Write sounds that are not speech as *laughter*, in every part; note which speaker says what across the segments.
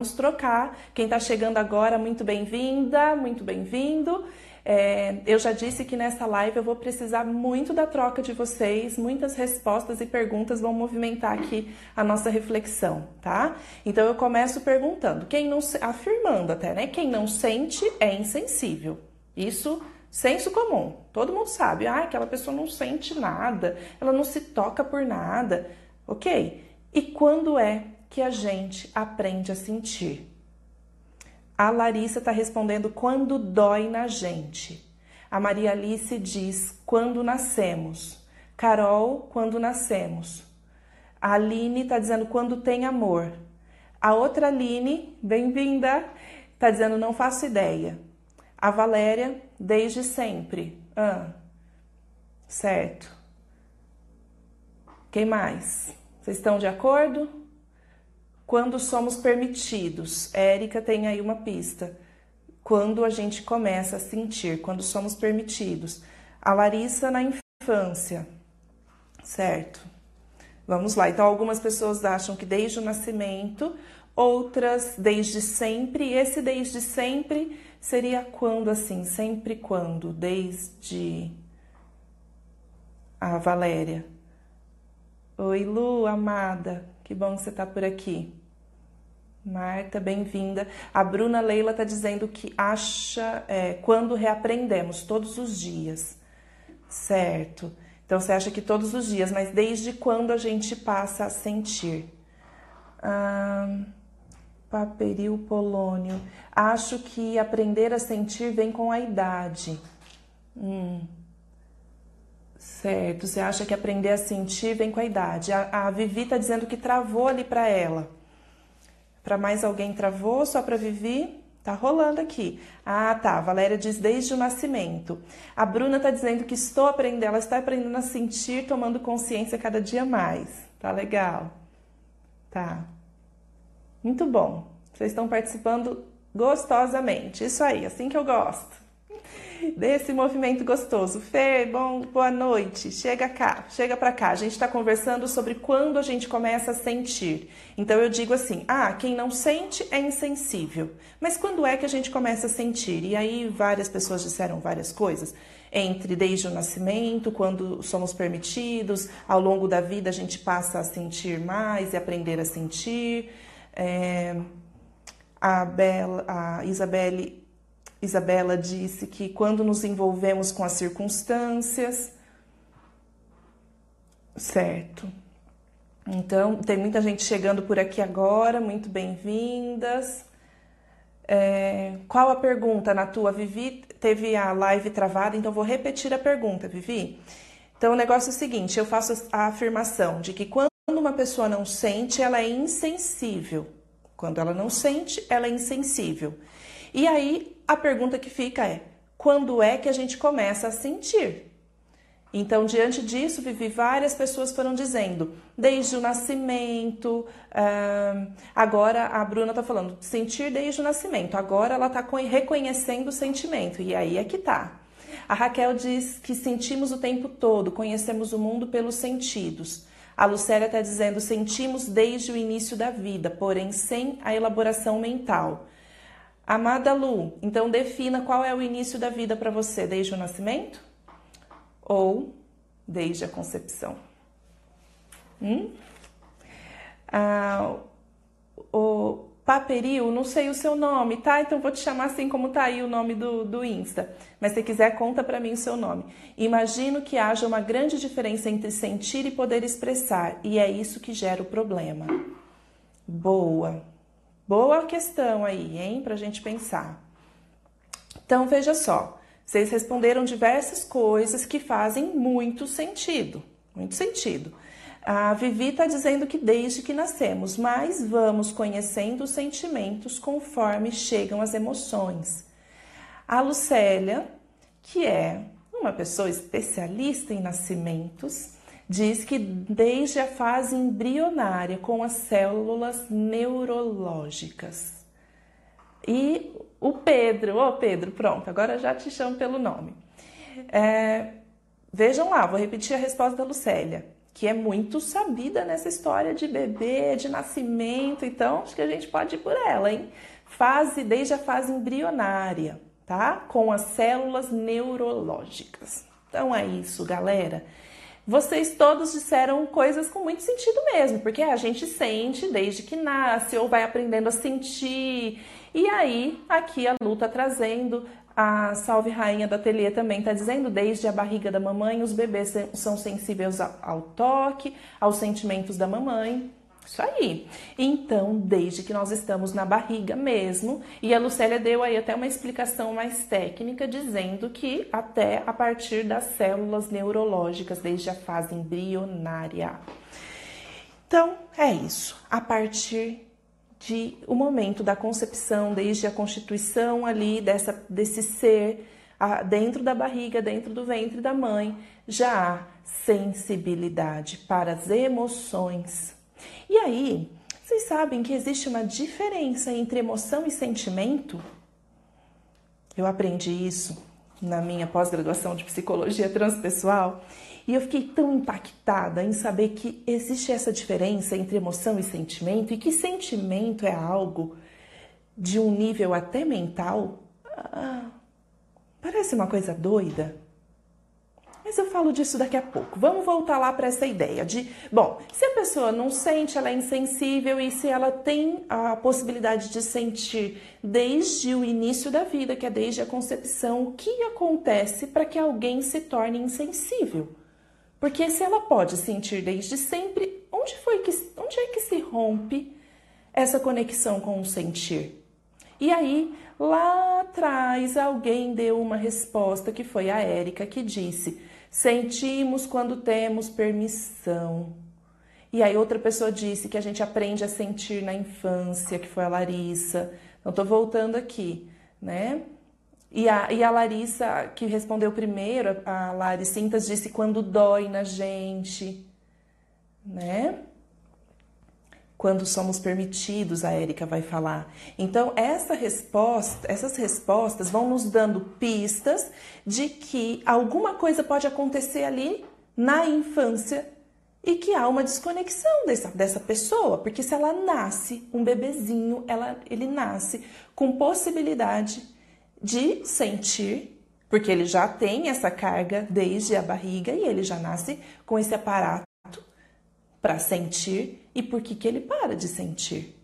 Speaker 1: Vamos trocar. Quem está chegando agora, muito bem-vinda, muito bem-vindo. É, eu já disse que nessa live eu vou precisar muito da troca de vocês, muitas respostas e perguntas vão movimentar aqui a nossa reflexão, tá? Então eu começo perguntando, quem não afirmando até, né? Quem não sente é insensível. Isso senso comum. Todo mundo sabe, ah, aquela pessoa não sente nada, ela não se toca por nada. OK? E quando é que a gente aprende a sentir. A Larissa está respondendo quando dói na gente. A Maria Alice diz quando nascemos. Carol, quando nascemos. A Aline está dizendo quando tem amor. A outra Aline, bem-vinda, está dizendo não faço ideia. A Valéria, desde sempre. Ah, certo. Quem mais? Vocês estão de acordo? Quando somos permitidos, Érica tem aí uma pista. Quando a gente começa a sentir, quando somos permitidos. A Larissa na infância, certo? Vamos lá. Então, algumas pessoas acham que desde o nascimento, outras desde sempre. Esse desde sempre seria quando assim? Sempre quando? Desde a Valéria. Oi, Lu, amada. Que bom que você está por aqui. Marta, bem-vinda. A Bruna Leila está dizendo que acha é, quando reaprendemos, todos os dias. Certo. Então você acha que todos os dias, mas desde quando a gente passa a sentir? Ah, paperil polônio. Acho que aprender a sentir vem com a idade. Hum. Certo, você acha que aprender a sentir vem com a idade. A, a Vivi está dizendo que travou ali para ela. Para mais alguém travou, só para Vivi? Tá rolando aqui. Ah, tá. Valéria diz desde o nascimento. A Bruna tá dizendo que estou aprendendo, ela está aprendendo a sentir, tomando consciência cada dia mais. Tá legal. Tá. Muito bom. Vocês estão participando gostosamente. Isso aí, assim que eu gosto desse movimento gostoso. Fê, bom, boa noite. Chega cá, chega para cá. A gente está conversando sobre quando a gente começa a sentir. Então eu digo assim: ah, quem não sente é insensível. Mas quando é que a gente começa a sentir? E aí várias pessoas disseram várias coisas. Entre desde o nascimento, quando somos permitidos, ao longo da vida a gente passa a sentir mais e aprender a sentir. É, a, Bela, a Isabelle Isabela disse que quando nos envolvemos com as circunstâncias, certo. Então, tem muita gente chegando por aqui agora, muito bem-vindas. É, qual a pergunta na tua, Vivi? Teve a live travada, então vou repetir a pergunta, Vivi. Então, o negócio é o seguinte: eu faço a afirmação de que quando uma pessoa não sente, ela é insensível. Quando ela não sente, ela é insensível. E aí a pergunta que fica é: quando é que a gente começa a sentir? Então, diante disso, Vivi, várias pessoas foram dizendo, desde o nascimento, uh, agora a Bruna está falando, sentir desde o nascimento, agora ela está reconhecendo o sentimento, e aí é que tá. A Raquel diz que sentimos o tempo todo, conhecemos o mundo pelos sentidos. A Lucélia está dizendo, sentimos desde o início da vida, porém sem a elaboração mental. Amada Lu, então defina qual é o início da vida para você, desde o nascimento ou desde a concepção. Hum? Ah, o Paperil, não sei o seu nome, tá? Então vou te chamar assim como tá aí o nome do, do Insta. Mas se quiser, conta para mim o seu nome. Imagino que haja uma grande diferença entre sentir e poder expressar, e é isso que gera o problema. Boa. Boa questão aí, hein, para a gente pensar. Então, veja só, vocês responderam diversas coisas que fazem muito sentido, muito sentido. A Vivi está dizendo que desde que nascemos, mas vamos conhecendo os sentimentos conforme chegam as emoções. A Lucélia, que é uma pessoa especialista em nascimentos, diz que desde a fase embrionária, com as células neurológicas. E o Pedro, ô oh Pedro, pronto, agora já te chamo pelo nome. É, vejam lá, vou repetir a resposta da Lucélia, que é muito sabida nessa história de bebê, de nascimento, então acho que a gente pode ir por ela, hein? Fase desde a fase embrionária, tá? Com as células neurológicas. Então é isso, galera. Vocês todos disseram coisas com muito sentido mesmo, porque a gente sente desde que nasce ou vai aprendendo a sentir. E aí, aqui a Lu tá trazendo a Salve Rainha da Ateliê também está dizendo, desde a barriga da mamãe, os bebês são sensíveis ao toque, aos sentimentos da mamãe. Isso aí. Então, desde que nós estamos na barriga mesmo, e a Lucélia deu aí até uma explicação mais técnica, dizendo que até a partir das células neurológicas, desde a fase embrionária. Então, é isso. A partir de o momento da concepção, desde a constituição ali dessa, desse ser dentro da barriga, dentro do ventre da mãe, já há sensibilidade para as emoções. E aí, vocês sabem que existe uma diferença entre emoção e sentimento? Eu aprendi isso na minha pós-graduação de psicologia transpessoal e eu fiquei tão impactada em saber que existe essa diferença entre emoção e sentimento e que sentimento é algo de um nível até mental. Ah, parece uma coisa doida. Mas eu falo disso daqui a pouco. Vamos voltar lá para essa ideia de, bom, se a pessoa não sente, ela é insensível e se ela tem a possibilidade de sentir desde o início da vida, que é desde a concepção, o que acontece para que alguém se torne insensível? Porque se ela pode sentir desde sempre, onde foi que onde é que se rompe essa conexão com o sentir? E aí, lá atrás, alguém deu uma resposta que foi a Érica que disse: "Sentimos quando temos permissão". E aí outra pessoa disse que a gente aprende a sentir na infância, que foi a Larissa. Então tô voltando aqui, né? E a, e a Larissa, que respondeu primeiro, a Laricintas disse quando dói na gente, né? Quando somos permitidos, a Érica vai falar. Então, essa resposta, essas respostas vão nos dando pistas de que alguma coisa pode acontecer ali na infância e que há uma desconexão dessa, dessa pessoa, porque se ela nasce, um bebezinho, ela, ele nasce com possibilidade de sentir, porque ele já tem essa carga desde a barriga e ele já nasce com esse aparato para sentir e por que, que ele para de sentir.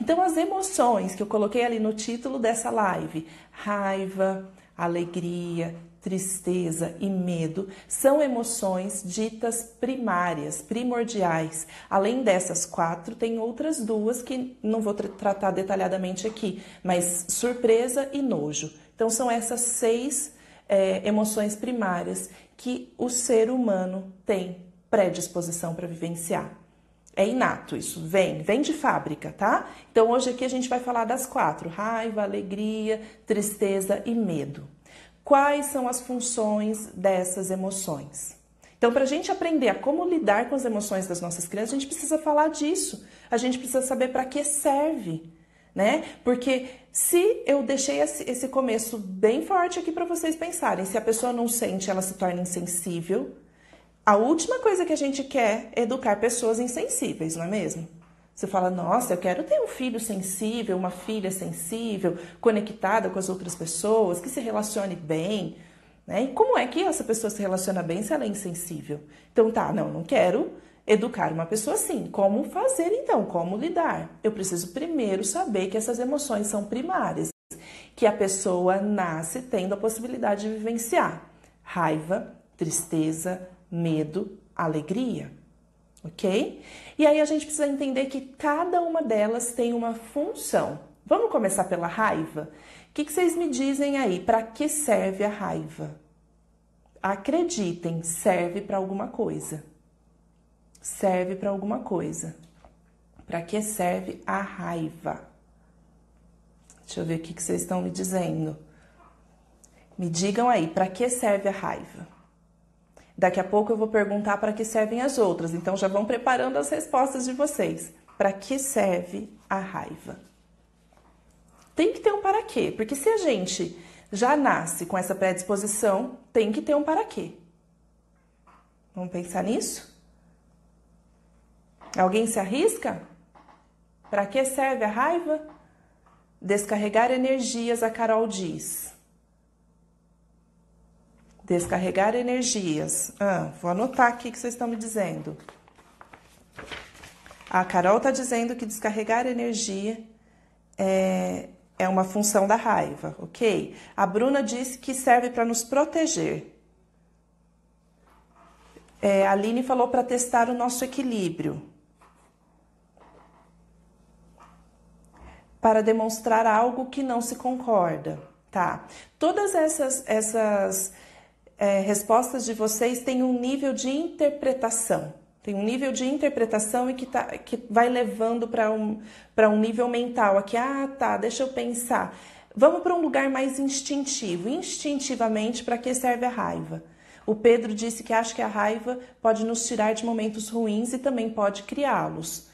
Speaker 1: Então, as emoções que eu coloquei ali no título dessa live, raiva, alegria, tristeza e medo são emoções ditas primárias, primordiais. Além dessas quatro, tem outras duas que não vou tra tratar detalhadamente aqui, mas surpresa e nojo. Então, são essas seis é, emoções primárias que o ser humano tem predisposição para vivenciar. É inato isso, vem, vem de fábrica, tá? Então hoje aqui a gente vai falar das quatro: raiva, alegria, tristeza e medo quais são as funções dessas emoções. Então, para a gente aprender a como lidar com as emoções das nossas crianças, a gente precisa falar disso. A gente precisa saber para que serve, né? Porque se eu deixei esse começo bem forte aqui para vocês pensarem, se a pessoa não sente, ela se torna insensível. A última coisa que a gente quer é educar pessoas insensíveis, não é mesmo? Você fala, nossa, eu quero ter um filho sensível, uma filha sensível, conectada com as outras pessoas, que se relacione bem. Né? E como é que essa pessoa se relaciona bem se ela é insensível? Então, tá, não, não quero educar uma pessoa assim. Como fazer então? Como lidar? Eu preciso primeiro saber que essas emoções são primárias, que a pessoa nasce tendo a possibilidade de vivenciar raiva, tristeza, medo, alegria ok? E aí a gente precisa entender que cada uma delas tem uma função. Vamos começar pela raiva? O que, que vocês me dizem aí? Para que serve a raiva? Acreditem, serve para alguma coisa. Serve para alguma coisa. Para que serve a raiva? Deixa eu ver o que, que vocês estão me dizendo. Me digam aí, para que serve a raiva? Daqui a pouco eu vou perguntar para que servem as outras, então já vão preparando as respostas de vocês. Para que serve a raiva? Tem que ter um para quê, porque se a gente já nasce com essa predisposição, tem que ter um para quê. Vamos pensar nisso? Alguém se arrisca? Para que serve a raiva? Descarregar energias, a Carol diz. Descarregar energias. Ah, vou anotar aqui o que vocês estão me dizendo. A Carol está dizendo que descarregar energia é, é uma função da raiva, ok? A Bruna disse que serve para nos proteger. É, a Aline falou para testar o nosso equilíbrio. Para demonstrar algo que não se concorda. Tá. Todas essas, essas é, respostas de vocês têm um nível de interpretação. Tem um nível de interpretação e que, tá, que vai levando para um, um nível mental. Aqui, ah, tá, deixa eu pensar. Vamos para um lugar mais instintivo. Instintivamente, para que serve a raiva? O Pedro disse que acha que a raiva pode nos tirar de momentos ruins e também pode criá-los.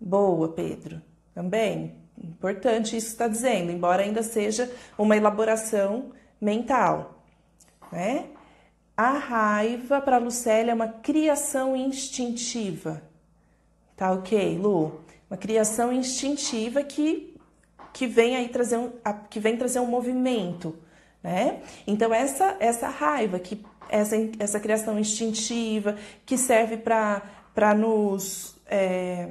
Speaker 1: Boa, Pedro. Também. Importante isso está dizendo, embora ainda seja uma elaboração mental. Né? A raiva para Lucélia é uma criação instintiva. Tá ok, Lu? Uma criação instintiva que, que vem aí trazer um, que vem trazer um movimento, né? Então essa essa raiva que essa, essa criação instintiva que serve para nos é,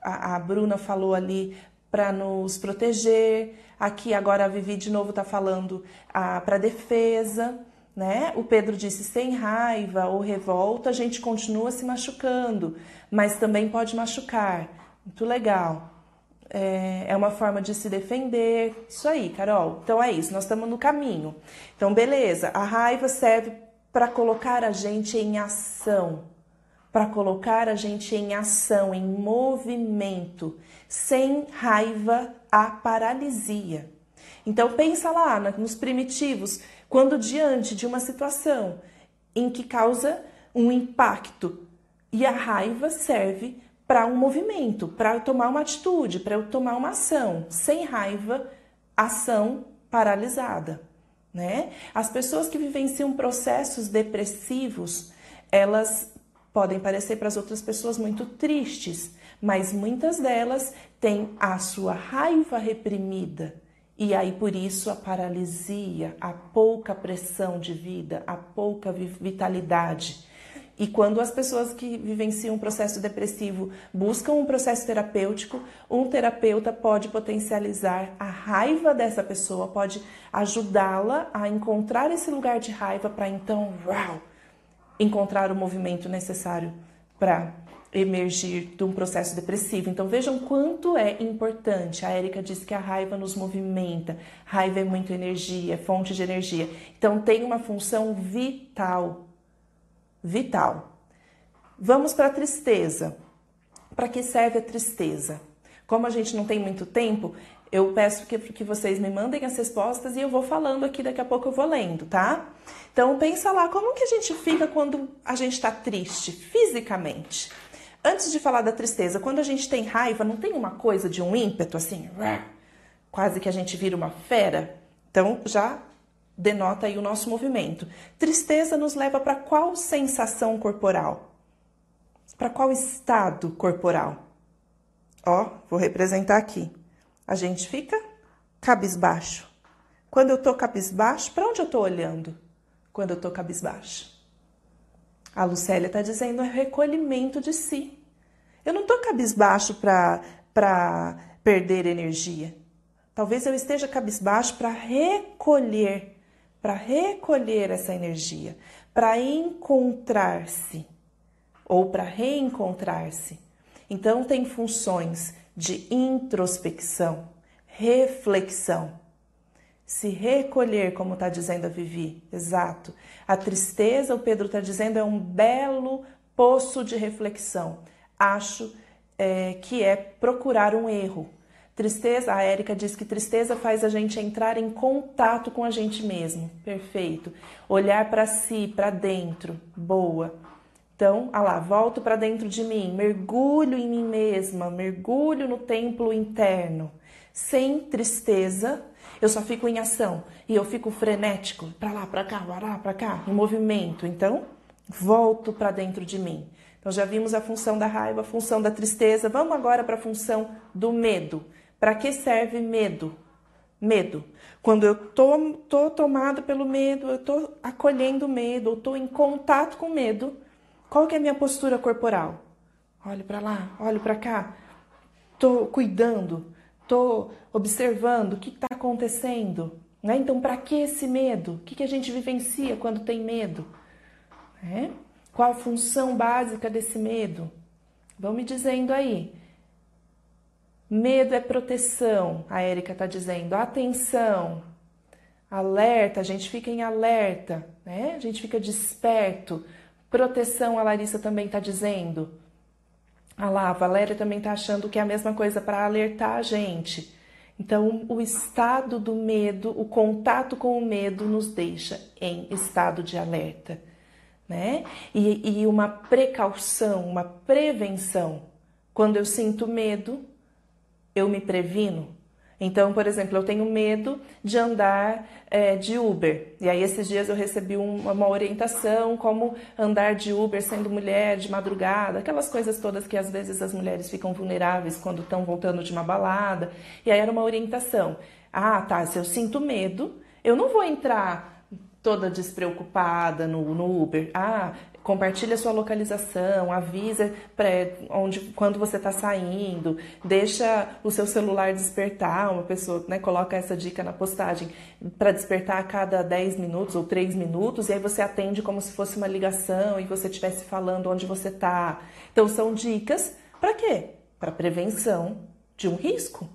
Speaker 1: a, a Bruna falou ali para nos proteger. Aqui agora a Vivi de novo está falando para defesa né? O Pedro disse: sem raiva ou revolta, a gente continua se machucando, mas também pode machucar. Muito legal. É, é uma forma de se defender. Isso aí, Carol. Então é isso, nós estamos no caminho. Então, beleza, a raiva serve para colocar a gente em ação, para colocar a gente em ação, em movimento. Sem raiva, há paralisia. Então pensa lá nos primitivos, quando diante de uma situação em que causa um impacto e a raiva serve para um movimento, para tomar uma atitude, para eu tomar uma ação. Sem raiva, ação paralisada, né? As pessoas que vivenciam processos depressivos, elas podem parecer para as outras pessoas muito tristes, mas muitas delas têm a sua raiva reprimida e aí, por isso, a paralisia, a pouca pressão de vida, a pouca vitalidade. E quando as pessoas que vivenciam um processo depressivo buscam um processo terapêutico, um terapeuta pode potencializar a raiva dessa pessoa, pode ajudá-la a encontrar esse lugar de raiva para então, uau, encontrar o movimento necessário para emergir de um processo depressivo. Então vejam quanto é importante. A Érica disse que a raiva nos movimenta. Raiva é muito energia, é fonte de energia. Então tem uma função vital. Vital. Vamos para a tristeza. Para que serve a tristeza? Como a gente não tem muito tempo, eu peço que, que vocês me mandem as respostas e eu vou falando aqui, daqui a pouco eu vou lendo, tá? Então pensa lá, como que a gente fica quando a gente está triste fisicamente? Antes de falar da tristeza, quando a gente tem raiva, não tem uma coisa de um ímpeto assim, quase que a gente vira uma fera? Então já denota aí o nosso movimento. Tristeza nos leva para qual sensação corporal? Para qual estado corporal? Ó, vou representar aqui. A gente fica cabisbaixo. Quando eu tô cabisbaixo, para onde eu tô olhando? Quando eu tô cabisbaixo. A Lucélia está dizendo é recolhimento de si. Eu não estou cabisbaixo para perder energia. Talvez eu esteja cabisbaixo para recolher, para recolher essa energia, para encontrar-se ou para reencontrar-se. Então, tem funções de introspecção, reflexão se recolher, como está dizendo a Vivi. Exato. A tristeza, o Pedro está dizendo, é um belo poço de reflexão. Acho é, que é procurar um erro. Tristeza, a Érica diz que tristeza faz a gente entrar em contato com a gente mesmo. Perfeito. Olhar para si, para dentro. Boa. Então, ah lá, volto para dentro de mim, mergulho em mim mesma, mergulho no templo interno. Sem tristeza, eu só fico em ação e eu fico frenético, para lá, para cá, para lá, para cá, em movimento. Então, volto para dentro de mim. Então já vimos a função da raiva, a função da tristeza. Vamos agora para a função do medo. Para que serve medo? Medo. Quando eu tô, tô tomado pelo medo, eu tô acolhendo o medo, eu tô em contato com o medo, qual que é a minha postura corporal? Olho para lá, olho para cá. Tô cuidando, tô observando o que está acontecendo. Né? Então, para que esse medo? O que, que a gente vivencia quando tem medo? É? Qual a função básica desse medo? Vão me dizendo aí. Medo é proteção, a Érica está dizendo. Atenção, alerta, a gente fica em alerta, né? A gente fica desperto. Proteção, a Larissa também está dizendo. Ah lá, a Valéria também está achando que é a mesma coisa para alertar a gente. Então, o estado do medo, o contato com o medo nos deixa em estado de alerta né? E, e uma precaução, uma prevenção. Quando eu sinto medo, eu me previno. Então, por exemplo, eu tenho medo de andar é, de Uber. E aí, esses dias eu recebi um, uma orientação como andar de Uber sendo mulher de madrugada, aquelas coisas todas que às vezes as mulheres ficam vulneráveis quando estão voltando de uma balada. E aí era uma orientação. Ah, tá, se eu sinto medo, eu não vou entrar toda despreocupada no, no Uber. Ah, compartilha sua localização, avisa onde, quando você está saindo, deixa o seu celular despertar. Uma pessoa né, coloca essa dica na postagem para despertar a cada 10 minutos ou 3 minutos, e aí você atende como se fosse uma ligação e você estivesse falando onde você está. Então, são dicas para quê? Para prevenção de um risco.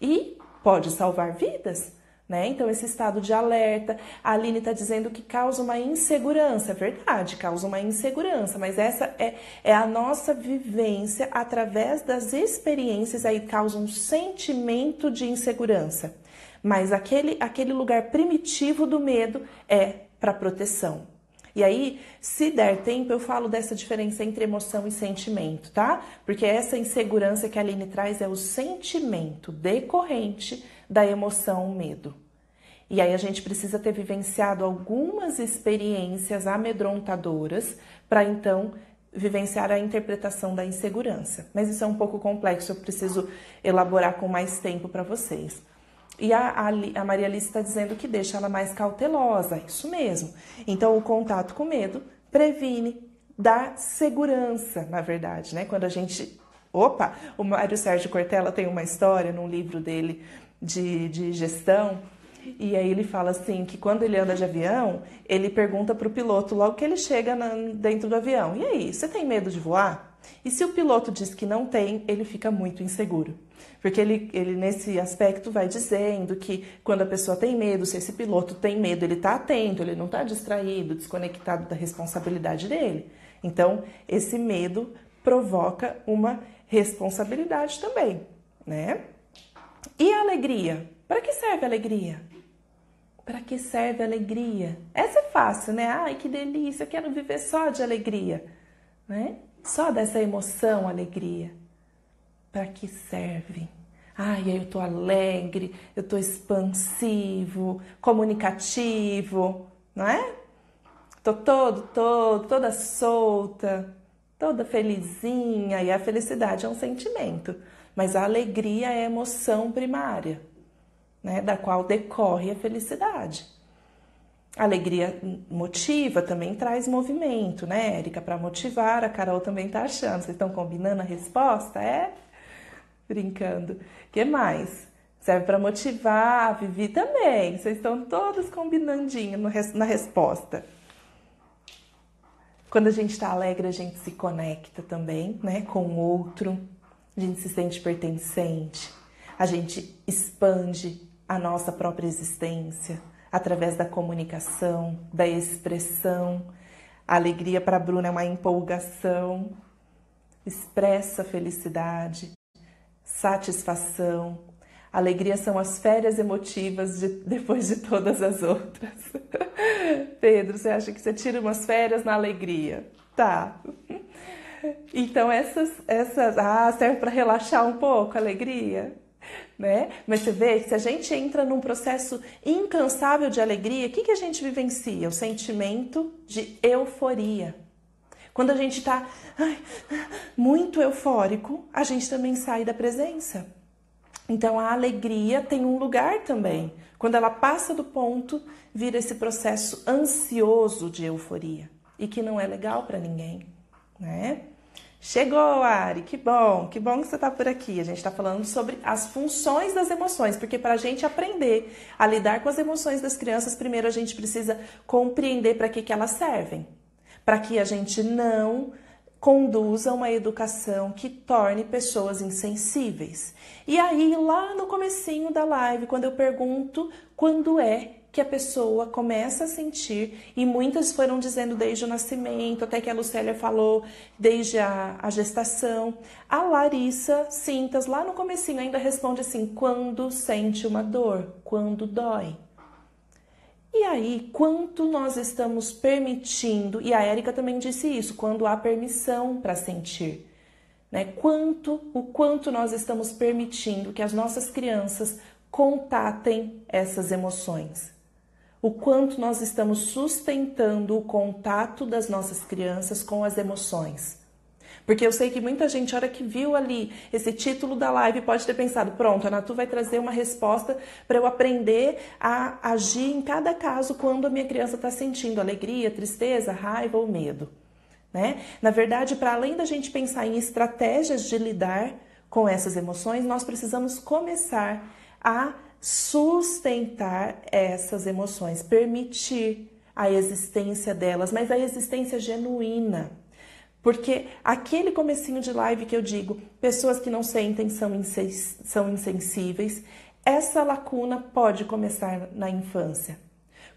Speaker 1: E pode salvar vidas. Né? Então, esse estado de alerta, a Aline está dizendo que causa uma insegurança, é verdade, causa uma insegurança, mas essa é, é a nossa vivência através das experiências, aí causa um sentimento de insegurança. Mas aquele, aquele lugar primitivo do medo é para proteção. E aí, se der tempo, eu falo dessa diferença entre emoção e sentimento, tá? Porque essa insegurança que a Aline traz é o sentimento decorrente da emoção medo. E aí a gente precisa ter vivenciado algumas experiências amedrontadoras para então vivenciar a interpretação da insegurança. Mas isso é um pouco complexo, eu preciso elaborar com mais tempo para vocês. E a, a, a Maria Alice está dizendo que deixa ela mais cautelosa, isso mesmo. Então, o contato com medo previne, dá segurança, na verdade, né? Quando a gente. Opa! O Mário Sérgio Cortella tem uma história num livro dele de, de gestão. E aí ele fala assim que quando ele anda de avião, ele pergunta para o piloto logo que ele chega na, dentro do avião: "E aí, você tem medo de voar?" E se o piloto diz que não tem, ele fica muito inseguro. Porque ele, ele nesse aspecto vai dizendo que quando a pessoa tem medo, se esse piloto tem medo, ele está atento, ele não está distraído, desconectado da responsabilidade dele. Então, esse medo provoca uma responsabilidade também, né? E a alegria? Para que serve a alegria? Para que serve a alegria? Essa é fácil, né? Ai, que delícia, eu quero viver só de alegria, né? Só dessa emoção, alegria. Para que serve? Ai, eu tô alegre, eu tô expansivo, comunicativo, não é? Tô todo, todo, toda solta, toda felizinha. E a felicidade é um sentimento. Mas a alegria é a emoção primária, né, da qual decorre a felicidade. Alegria motiva, também traz movimento, né, Érica? Para motivar, a Carol também está achando. Vocês estão combinando a resposta? É? Brincando. que mais? Serve para motivar, a Vivi também. Vocês estão todos combinandinho na resposta. Quando a gente está alegre, a gente se conecta também, né, com o outro a gente se sente pertencente, a gente expande a nossa própria existência através da comunicação, da expressão. A alegria para a Bruna é uma empolgação, expressa felicidade, satisfação. Alegria são as férias emotivas de, *laughs* depois de todas as outras. *laughs* Pedro, você acha que você tira umas férias na alegria? Tá. Então essas, essas, ah, serve para relaxar um pouco, alegria, né? Mas você vê que se a gente entra num processo incansável de alegria, o que, que a gente vivencia? O sentimento de euforia. Quando a gente está muito eufórico, a gente também sai da presença. Então a alegria tem um lugar também. Quando ela passa do ponto, vira esse processo ansioso de euforia e que não é legal para ninguém, né? Chegou, Ari, que bom, que bom que você está por aqui. A gente está falando sobre as funções das emoções, porque para a gente aprender a lidar com as emoções das crianças, primeiro a gente precisa compreender para que, que elas servem, para que a gente não conduza uma educação que torne pessoas insensíveis. E aí, lá no comecinho da live, quando eu pergunto quando é que a pessoa começa a sentir, e muitas foram dizendo desde o nascimento, até que a Lucélia falou desde a, a gestação. A Larissa Cintas, lá no comecinho, ainda responde assim, quando sente uma dor, quando dói. E aí, quanto nós estamos permitindo, e a Érica também disse isso, quando há permissão para sentir. Né? Quanto, o quanto nós estamos permitindo que as nossas crianças contatem essas emoções o quanto nós estamos sustentando o contato das nossas crianças com as emoções. Porque eu sei que muita gente, a hora que viu ali esse título da live, pode ter pensado: pronto, a Natu vai trazer uma resposta para eu aprender a agir em cada caso quando a minha criança está sentindo alegria, tristeza, raiva ou medo. Né? Na verdade, para além da gente pensar em estratégias de lidar com essas emoções, nós precisamos começar a sustentar essas emoções, permitir a existência delas, mas a existência genuína. Porque aquele comecinho de live que eu digo, pessoas que não sentem são, são insensíveis, essa lacuna pode começar na infância.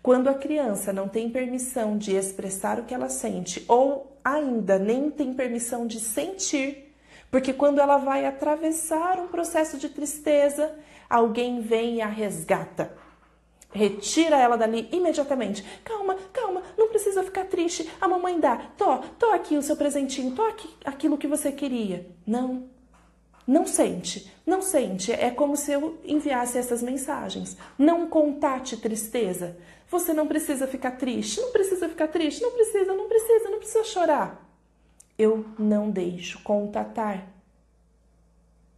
Speaker 1: Quando a criança não tem permissão de expressar o que ela sente, ou ainda nem tem permissão de sentir, porque quando ela vai atravessar um processo de tristeza, alguém vem e a resgata. Retira ela dali imediatamente. Calma, calma, não precisa ficar triste. A mamãe dá. Tô, tô aqui o seu presentinho, tô aqui aquilo que você queria. Não. Não sente, não sente. É como se eu enviasse essas mensagens. Não contate tristeza. Você não precisa ficar triste, não precisa ficar triste, não precisa, não precisa, não precisa chorar. Eu não deixo contatar.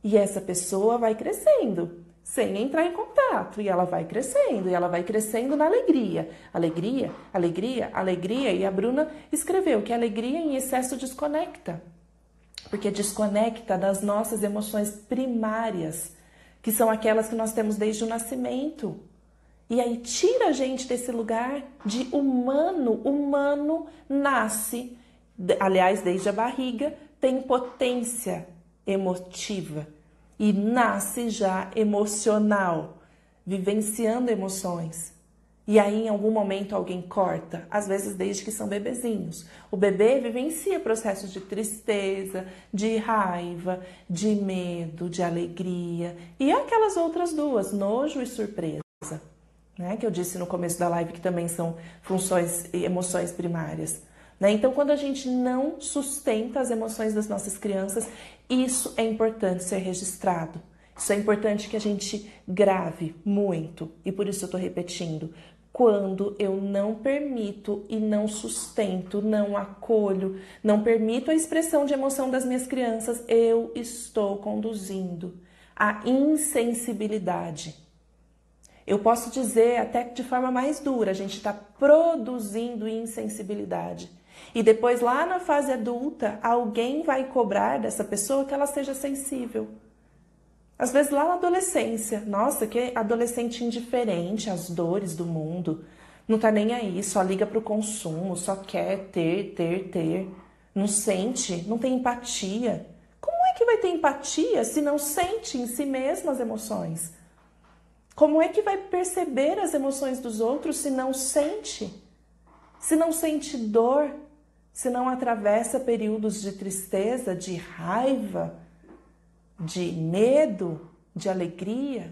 Speaker 1: E essa pessoa vai crescendo sem entrar em contato. E ela vai crescendo, e ela vai crescendo na alegria. Alegria, alegria, alegria. E a Bruna escreveu que alegria em excesso desconecta. Porque desconecta das nossas emoções primárias, que são aquelas que nós temos desde o nascimento. E aí tira a gente desse lugar de humano. Humano nasce, aliás, desde a barriga, tem potência emotiva e nasce já emocional, vivenciando emoções. E aí, em algum momento, alguém corta, às vezes desde que são bebezinhos. O bebê vivencia processos de tristeza, de raiva, de medo, de alegria e aquelas outras duas, nojo e surpresa, né? Que eu disse no começo da live que também são funções e emoções primárias. Né? Então, quando a gente não sustenta as emoções das nossas crianças, isso é importante ser registrado. Isso é importante que a gente grave muito. E por isso eu estou repetindo. Quando eu não permito e não sustento, não acolho, não permito a expressão de emoção das minhas crianças, eu estou conduzindo a insensibilidade. Eu posso dizer até de forma mais dura, a gente está produzindo insensibilidade. E depois, lá na fase adulta, alguém vai cobrar dessa pessoa que ela seja sensível. Às vezes, lá na adolescência, nossa, que adolescente indiferente às dores do mundo, não tá nem aí, só liga para o consumo, só quer ter, ter, ter, não sente, não tem empatia. Como é que vai ter empatia se não sente em si mesmo as emoções? Como é que vai perceber as emoções dos outros se não sente? Se não sente dor, se não atravessa períodos de tristeza, de raiva, de medo, de alegria.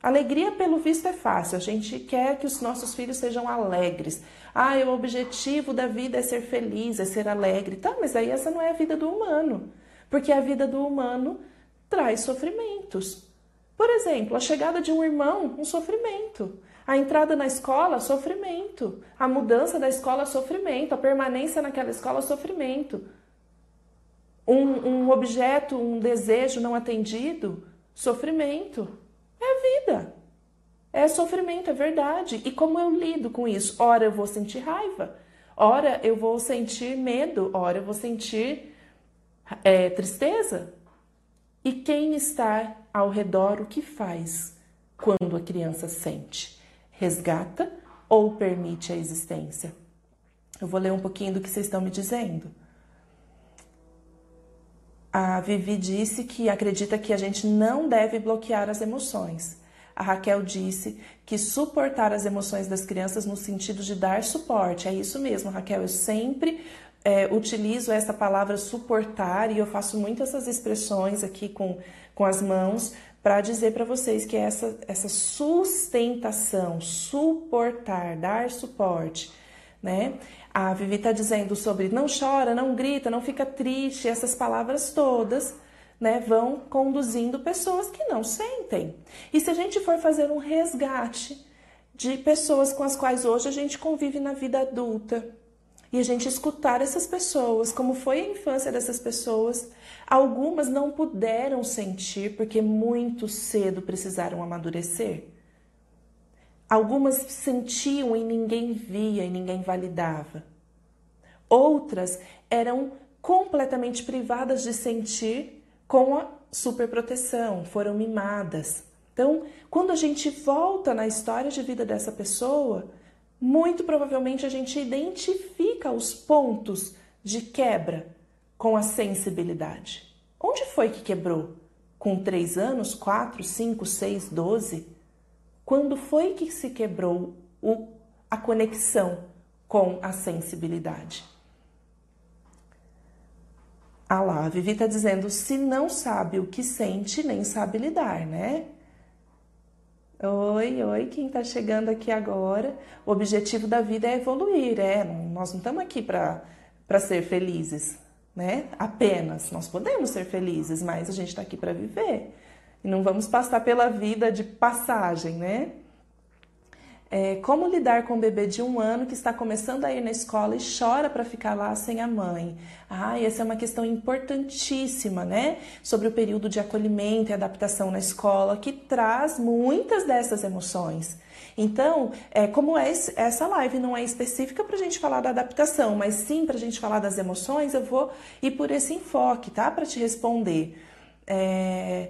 Speaker 1: Alegria, pelo visto, é fácil. A gente quer que os nossos filhos sejam alegres. Ah, o objetivo da vida é ser feliz, é ser alegre. Tá, mas aí essa não é a vida do humano. Porque a vida do humano traz sofrimentos. Por exemplo, a chegada de um irmão, um sofrimento. A entrada na escola, sofrimento. A mudança da escola, sofrimento. A permanência naquela escola, sofrimento. Um, um objeto, um desejo não atendido, sofrimento. É vida. É sofrimento, é verdade. E como eu lido com isso? Ora eu vou sentir raiva, ora eu vou sentir medo, ora eu vou sentir é, tristeza. E quem está ao redor, o que faz quando a criança sente? Resgata ou permite a existência? Eu vou ler um pouquinho do que vocês estão me dizendo. A Vivi disse que acredita que a gente não deve bloquear as emoções. A Raquel disse que suportar as emoções das crianças no sentido de dar suporte. É isso mesmo, Raquel. Eu sempre é, utilizo essa palavra suportar e eu faço muito essas expressões aqui com, com as mãos para dizer para vocês que essa, essa sustentação, suportar, dar suporte, né? A Vivi está dizendo sobre não chora, não grita, não fica triste, essas palavras todas né, vão conduzindo pessoas que não sentem. E se a gente for fazer um resgate de pessoas com as quais hoje a gente convive na vida adulta, e a gente escutar essas pessoas, como foi a infância dessas pessoas, algumas não puderam sentir porque muito cedo precisaram amadurecer. Algumas sentiam e ninguém via e ninguém validava. Outras eram completamente privadas de sentir com a superproteção, foram mimadas. Então, quando a gente volta na história de vida dessa pessoa, muito provavelmente a gente identifica os pontos de quebra com a sensibilidade. Onde foi que quebrou? Com 3 anos, 4, 5, 6, 12? Quando foi que se quebrou o, a conexão com a sensibilidade? Ah lá, a Vivi está dizendo: se não sabe o que sente, nem sabe lidar, né? Oi, oi, quem está chegando aqui agora? O objetivo da vida é evoluir, é? Nós não estamos aqui para ser felizes, né? Apenas. Nós podemos ser felizes, mas a gente está aqui para viver. E não vamos passar pela vida de passagem, né? É, como lidar com um bebê de um ano que está começando a ir na escola e chora para ficar lá sem a mãe? Ah, essa é uma questão importantíssima, né? Sobre o período de acolhimento e adaptação na escola, que traz muitas dessas emoções. Então, é, como é, essa live não é específica para a gente falar da adaptação, mas sim para a gente falar das emoções, eu vou ir por esse enfoque, tá? Para te responder. É,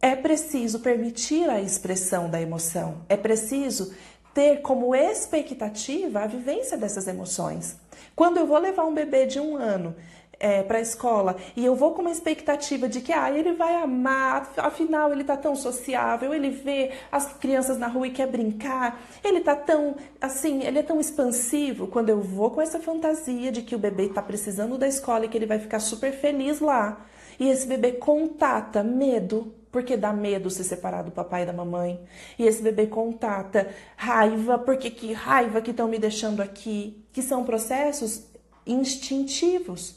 Speaker 1: é preciso permitir a expressão da emoção, é preciso ter como expectativa a vivência dessas emoções. Quando eu vou levar um bebê de um ano é, para a escola e eu vou com uma expectativa de que ah, ele vai amar, afinal ele tá tão sociável, ele vê as crianças na rua e quer brincar, ele tá tão assim, ele é tão expansivo. Quando eu vou com essa fantasia de que o bebê está precisando da escola e que ele vai ficar super feliz lá, e esse bebê contata medo, porque dá medo se separar do papai e da mamãe. E esse bebê contata raiva, porque que raiva que estão me deixando aqui, que são processos instintivos.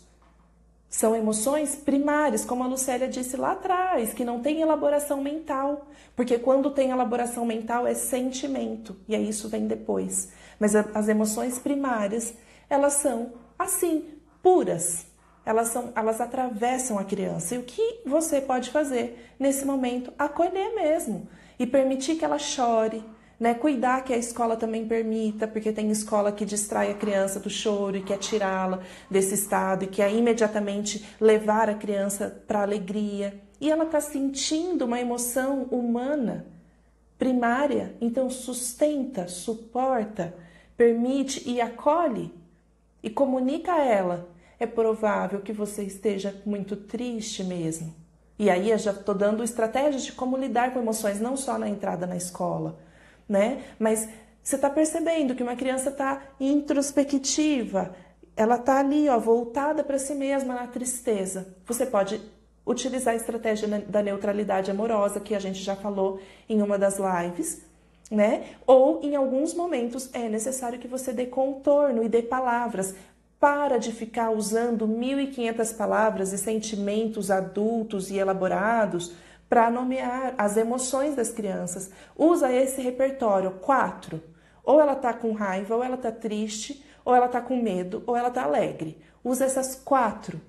Speaker 1: São emoções primárias, como a Lucélia disse lá atrás, que não tem elaboração mental. Porque quando tem elaboração mental é sentimento, e aí isso vem depois. Mas as emoções primárias, elas são assim, puras elas, são, elas atravessam a criança. E o que você pode fazer nesse momento? Acolher mesmo e permitir que ela chore, né? Cuidar que a escola também permita, porque tem escola que distrai a criança do choro e quer tirá-la desse estado e quer imediatamente levar a criança para alegria. E ela está sentindo uma emoção humana primária, então sustenta, suporta, permite e acolhe e comunica a ela é provável que você esteja muito triste mesmo. E aí eu já estou dando estratégias de como lidar com emoções, não só na entrada na escola, né? Mas você está percebendo que uma criança está introspectiva, ela está ali, ó, voltada para si mesma na tristeza. Você pode utilizar a estratégia da neutralidade amorosa, que a gente já falou em uma das lives, né? Ou em alguns momentos é necessário que você dê contorno e dê palavras para de ficar usando 1.500 palavras e sentimentos adultos e elaborados para nomear as emoções das crianças. Usa esse repertório, quatro. Ou ela está com raiva, ou ela está triste, ou ela está com medo, ou ela está alegre. Usa essas quatro.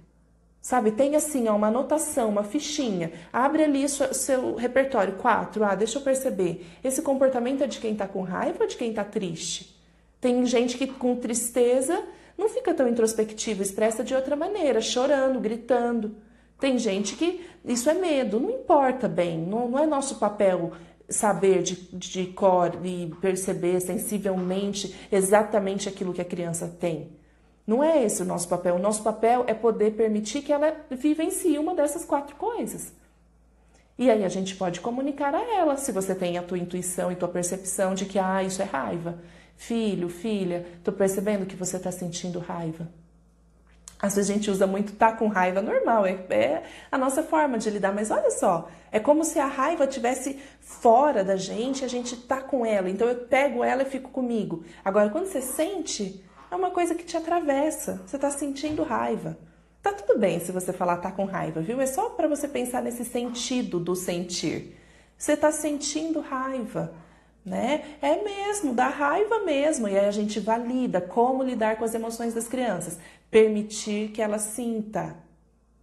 Speaker 1: Sabe, tem assim, ó, uma anotação, uma fichinha. Abre ali seu, seu repertório. Quatro. Ah, deixa eu perceber. Esse comportamento é de quem está com raiva ou de quem está triste? Tem gente que com tristeza não fica tão introspectivo, expressa de outra maneira, chorando, gritando. Tem gente que isso é medo, não importa bem, não, não é nosso papel saber de, de cor e perceber sensivelmente exatamente aquilo que a criança tem. Não é esse o nosso papel. O nosso papel é poder permitir que ela vivencie uma dessas quatro coisas. E aí a gente pode comunicar a ela, se você tem a tua intuição e tua percepção de que ah, isso é raiva. Filho, filha, tô percebendo que você está sentindo raiva. Às vezes a gente usa muito tá com raiva normal, é, é, a nossa forma de lidar, mas olha só, é como se a raiva tivesse fora da gente, a gente tá com ela. Então eu pego ela e fico comigo. Agora quando você sente, é uma coisa que te atravessa. Você tá sentindo raiva. Tá tudo bem se você falar tá com raiva, viu? É só para você pensar nesse sentido do sentir. Você tá sentindo raiva né? É mesmo, dá raiva mesmo. E aí a gente valida como lidar com as emoções das crianças. Permitir que ela sinta.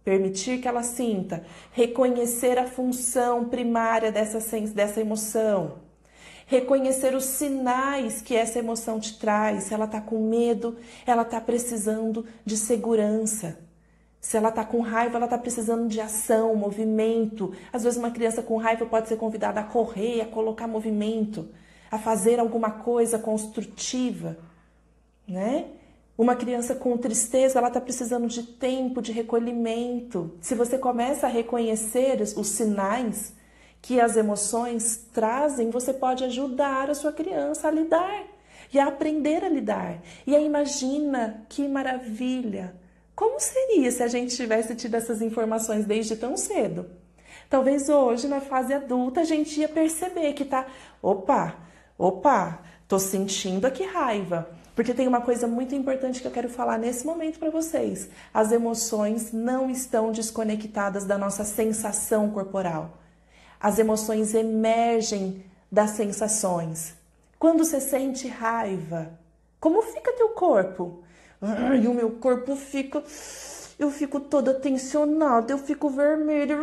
Speaker 1: Permitir que ela sinta. Reconhecer a função primária dessa, dessa emoção. Reconhecer os sinais que essa emoção te traz. Se ela está com medo, ela está precisando de segurança. Se ela está com raiva, ela está precisando de ação, movimento. Às vezes, uma criança com raiva pode ser convidada a correr, a colocar movimento, a fazer alguma coisa construtiva, né? Uma criança com tristeza, ela está precisando de tempo, de recolhimento. Se você começa a reconhecer os sinais que as emoções trazem, você pode ajudar a sua criança a lidar e a aprender a lidar. E aí imagina que maravilha! Como seria se a gente tivesse tido essas informações desde tão cedo? Talvez hoje, na fase adulta, a gente ia perceber que tá, opa, opa, tô sentindo aqui raiva. Porque tem uma coisa muito importante que eu quero falar nesse momento para vocês. As emoções não estão desconectadas da nossa sensação corporal. As emoções emergem das sensações. Quando você sente raiva, como fica teu corpo? E o meu corpo fica. Eu fico toda tensionada, eu fico vermelha.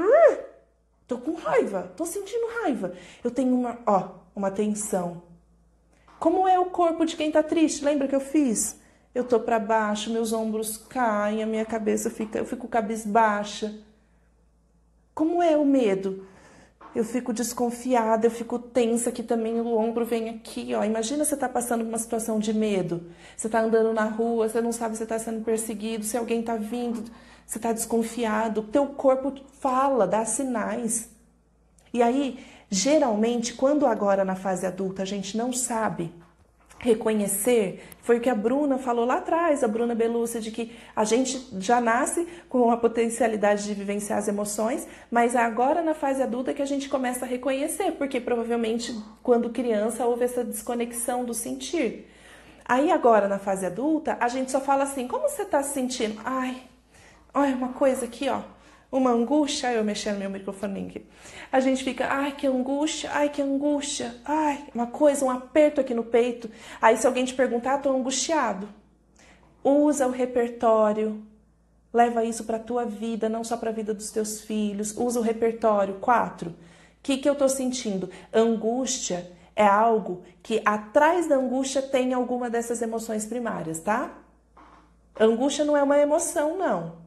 Speaker 1: Tô com raiva, tô sentindo raiva. Eu tenho uma, ó, uma tensão. Como é o corpo de quem tá triste? Lembra que eu fiz? Eu tô para baixo, meus ombros caem, a minha cabeça fica, eu fico cabisbaixa. Como é o medo? Eu fico desconfiada, eu fico tensa, que também o ombro vem aqui, ó. Imagina você tá passando por uma situação de medo. Você tá andando na rua, você não sabe se está sendo perseguido, se alguém tá vindo, você tá desconfiado. O teu corpo fala, dá sinais. E aí, geralmente, quando agora na fase adulta a gente não sabe reconhecer, foi o que a Bruna falou lá atrás, a Bruna Belucci, de que a gente já nasce com a potencialidade de vivenciar as emoções, mas é agora na fase adulta que a gente começa a reconhecer, porque provavelmente quando criança houve essa desconexão do sentir. Aí agora na fase adulta, a gente só fala assim, como você está se sentindo? Ai, olha uma coisa aqui, ó uma angústia, eu mexendo meu microfone. A gente fica, ai que angústia, ai que angústia, ai, uma coisa, um aperto aqui no peito. Aí se alguém te perguntar, tô angustiado. Usa o repertório, leva isso para tua vida, não só para a vida dos teus filhos. Usa o repertório. Quatro. O que, que eu tô sentindo? Angústia é algo que atrás da angústia tem alguma dessas emoções primárias, tá? Angústia não é uma emoção, não.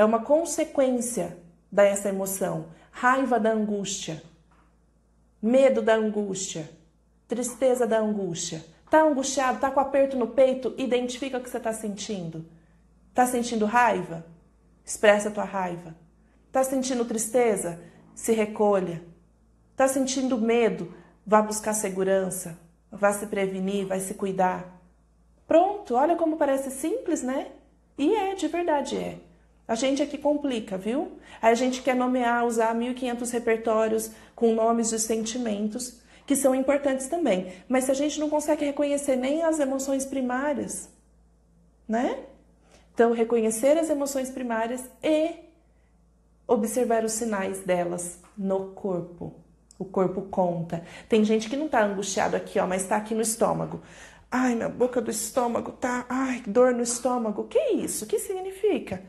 Speaker 1: É uma consequência dessa emoção. Raiva da angústia, medo da angústia, tristeza da angústia. Tá angustiado, tá com aperto no peito? Identifica o que você está sentindo. Tá sentindo raiva? Expressa a tua raiva. Tá sentindo tristeza? Se recolha. Tá sentindo medo? Vá buscar segurança. Vá se prevenir, vai se cuidar. Pronto, olha como parece simples, né? E é, de verdade é. A gente aqui complica, viu? A gente quer nomear, usar 1.500 repertórios com nomes de sentimentos, que são importantes também. Mas se a gente não consegue reconhecer nem as emoções primárias, né? Então, reconhecer as emoções primárias e observar os sinais delas no corpo. O corpo conta. Tem gente que não tá angustiado aqui, ó, mas tá aqui no estômago. Ai, minha boca do estômago tá. Ai, dor no estômago. Que isso? O que significa?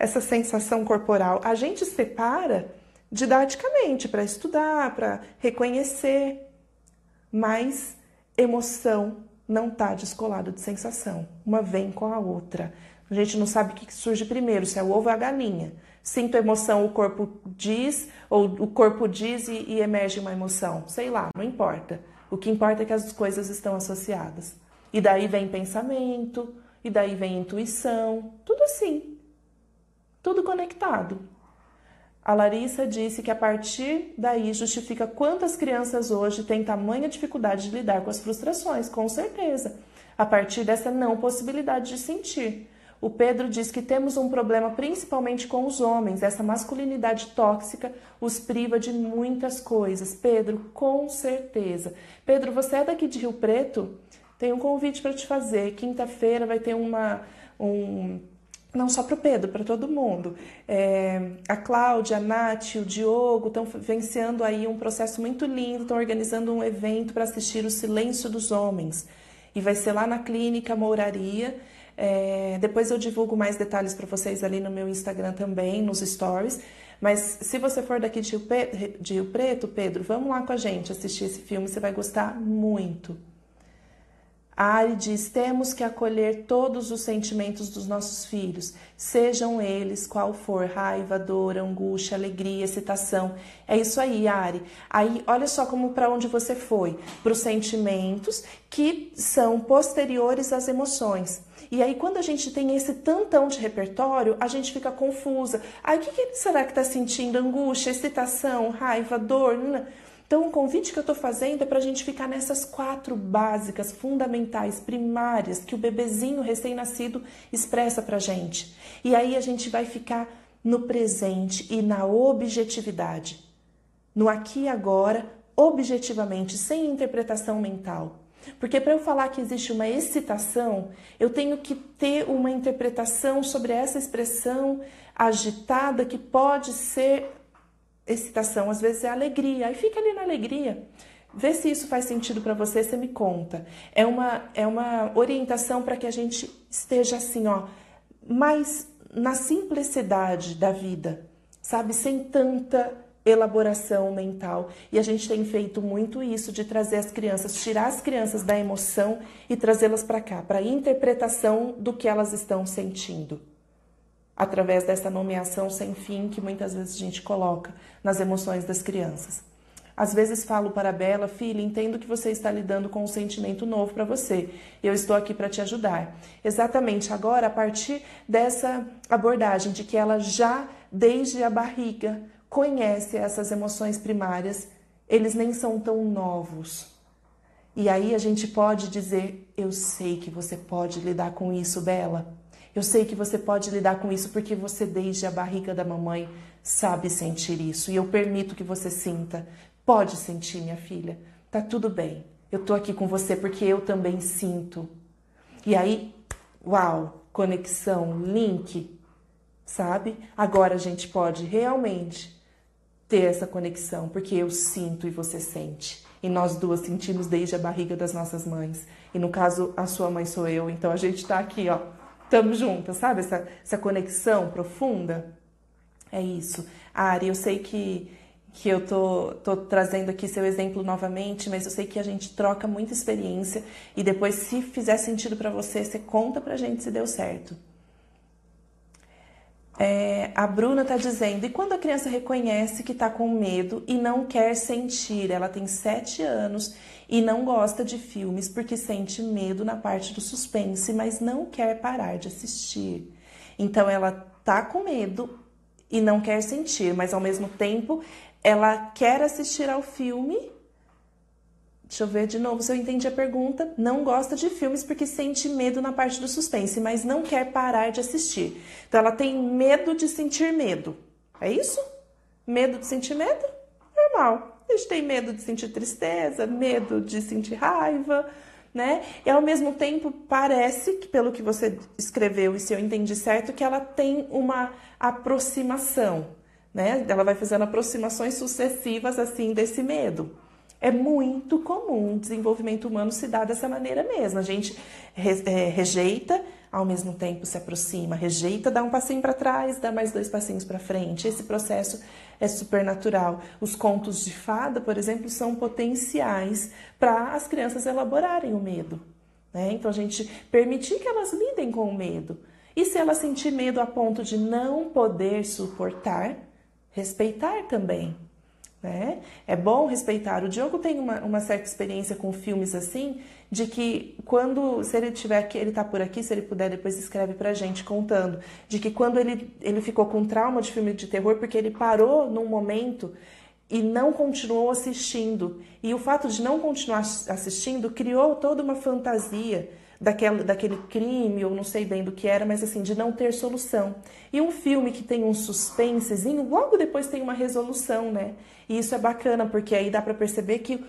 Speaker 1: Essa sensação corporal. A gente separa didaticamente para estudar, para reconhecer, mas emoção não está descolado de sensação. Uma vem com a outra. A gente não sabe o que surge primeiro, se é o ovo ou a galinha. Sinto emoção, o corpo diz, ou o corpo diz e, e emerge uma emoção. Sei lá, não importa. O que importa é que as coisas estão associadas. E daí vem pensamento, e daí vem intuição, tudo assim. Tudo conectado. A Larissa disse que a partir daí justifica quantas crianças hoje têm tamanha dificuldade de lidar com as frustrações, com certeza, a partir dessa não possibilidade de sentir. O Pedro diz que temos um problema principalmente com os homens, essa masculinidade tóxica os priva de muitas coisas. Pedro, com certeza. Pedro, você é daqui de Rio Preto? Tem um convite para te fazer. Quinta-feira vai ter uma um não só para o Pedro, para todo mundo. É, a Cláudia, a Nath, o Diogo estão vivenciando aí um processo muito lindo, estão organizando um evento para assistir o Silêncio dos Homens. E vai ser lá na Clínica Mouraria. É, depois eu divulgo mais detalhes para vocês ali no meu Instagram também, nos stories. Mas se você for daqui de Rio Preto, Pedro, vamos lá com a gente assistir esse filme, você vai gostar muito. A Ari diz: temos que acolher todos os sentimentos dos nossos filhos, sejam eles qual for, raiva, dor, angústia, alegria, excitação. É isso aí, Ari. Aí, olha só como para onde você foi, para os sentimentos que são posteriores às emoções. E aí, quando a gente tem esse tantão de repertório, a gente fica confusa. Aí, o que, que será que está sentindo? Angústia, excitação, raiva, dor? Então, o convite que eu estou fazendo é para a gente ficar nessas quatro básicas, fundamentais, primárias, que o bebezinho recém-nascido expressa para a gente. E aí a gente vai ficar no presente e na objetividade. No aqui e agora, objetivamente, sem interpretação mental. Porque para eu falar que existe uma excitação, eu tenho que ter uma interpretação sobre essa expressão agitada que pode ser excitação, às vezes é alegria. Aí fica ali na alegria. Vê se isso faz sentido para você, você me conta. É uma, é uma orientação para que a gente esteja assim, ó, mais na simplicidade da vida, sabe? Sem tanta elaboração mental. E a gente tem feito muito isso de trazer as crianças, tirar as crianças da emoção e trazê-las para cá, para a interpretação do que elas estão sentindo através dessa nomeação sem fim que muitas vezes a gente coloca nas emoções das crianças. Às vezes falo para a Bela, filha, entendo que você está lidando com um sentimento novo para você. Eu estou aqui para te ajudar. Exatamente agora, a partir dessa abordagem de que ela já, desde a barriga, conhece essas emoções primárias, eles nem são tão novos. E aí a gente pode dizer: Eu sei que você pode lidar com isso, Bela. Eu sei que você pode lidar com isso porque você, desde a barriga da mamãe, sabe sentir isso. E eu permito que você sinta. Pode sentir, minha filha. Tá tudo bem. Eu tô aqui com você porque eu também sinto. E aí, uau, conexão, link, sabe? Agora a gente pode realmente ter essa conexão, porque eu sinto e você sente. E nós duas sentimos desde a barriga das nossas mães. E no caso, a sua mãe sou eu, então a gente tá aqui, ó, estamos juntas, sabe? Essa, essa conexão profunda. É isso. Ari, eu sei que, que eu tô, tô trazendo aqui seu exemplo novamente, mas eu sei que a gente troca muita experiência e depois, se fizer sentido para você, você conta pra gente se deu certo. É, a Bruna está dizendo, e quando a criança reconhece que está com medo e não quer sentir, ela tem sete anos e não gosta de filmes porque sente medo na parte do suspense, mas não quer parar de assistir. Então ela tá com medo e não quer sentir, mas ao mesmo tempo ela quer assistir ao filme Deixa eu ver de novo se eu entendi a pergunta. Não gosta de filmes porque sente medo na parte do suspense, mas não quer parar de assistir. Então ela tem medo de sentir medo. É isso? Medo de sentir medo? Normal. A gente tem medo de sentir tristeza, medo de sentir raiva, né? E ao mesmo tempo parece que, pelo que você escreveu e se eu entendi certo, que ela tem uma aproximação né? Ela vai fazendo aproximações sucessivas assim desse medo. É muito comum o desenvolvimento humano se dar dessa maneira mesmo. A gente é, rejeita, ao mesmo tempo se aproxima, rejeita, dá um passinho para trás, dá mais dois passinhos para frente. Esse processo é super natural. Os contos de fada, por exemplo, são potenciais para as crianças elaborarem o medo. Né? Então a gente permitir que elas lidem com o medo. E se ela sentir medo a ponto de não poder suportar, respeitar também. Né? É bom respeitar. O Diogo tem uma, uma, certa experiência com filmes assim, de que quando, se ele tiver aqui, ele tá por aqui, se ele puder, depois escreve pra gente contando, de que quando ele, ele ficou com trauma de filme de terror, porque ele parou num momento e não continuou assistindo. E o fato de não continuar assistindo criou toda uma fantasia daquele, daquele crime, ou não sei bem do que era, mas assim, de não ter solução. E um filme que tem um suspensezinho, logo depois tem uma resolução, né? E isso é bacana, porque aí dá para perceber que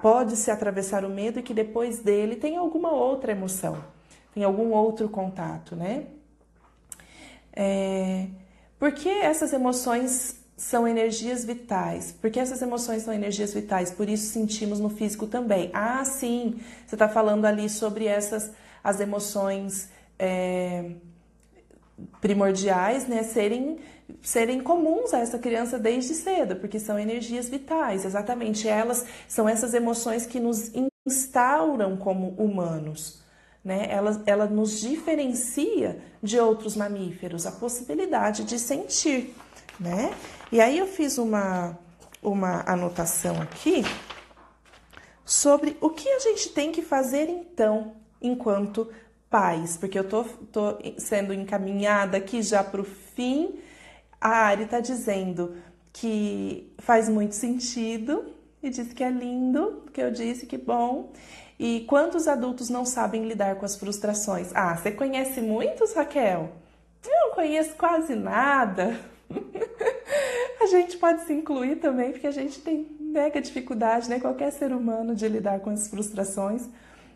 Speaker 1: pode se atravessar o medo e que depois dele tem alguma outra emoção, tem algum outro contato, né? É... Porque essas emoções são energias vitais. Porque essas emoções são energias vitais, por isso sentimos no físico também. Ah, sim, você está falando ali sobre essas as emoções é, primordiais, né, serem serem comuns a essa criança desde cedo, porque são energias vitais. Exatamente, elas são essas emoções que nos instauram como humanos. Né? Ela, ela nos diferencia de outros mamíferos, a possibilidade de sentir. Né? E aí eu fiz uma, uma anotação aqui sobre o que a gente tem que fazer então enquanto pais, porque eu tô, tô sendo encaminhada aqui já para o fim. A Ari está dizendo que faz muito sentido e diz que é lindo, que eu disse que bom. E quantos adultos não sabem lidar com as frustrações? Ah, você conhece muitos, Raquel? Eu não conheço quase nada. *laughs* a gente pode se incluir também, porque a gente tem mega dificuldade, né? Qualquer ser humano de lidar com as frustrações.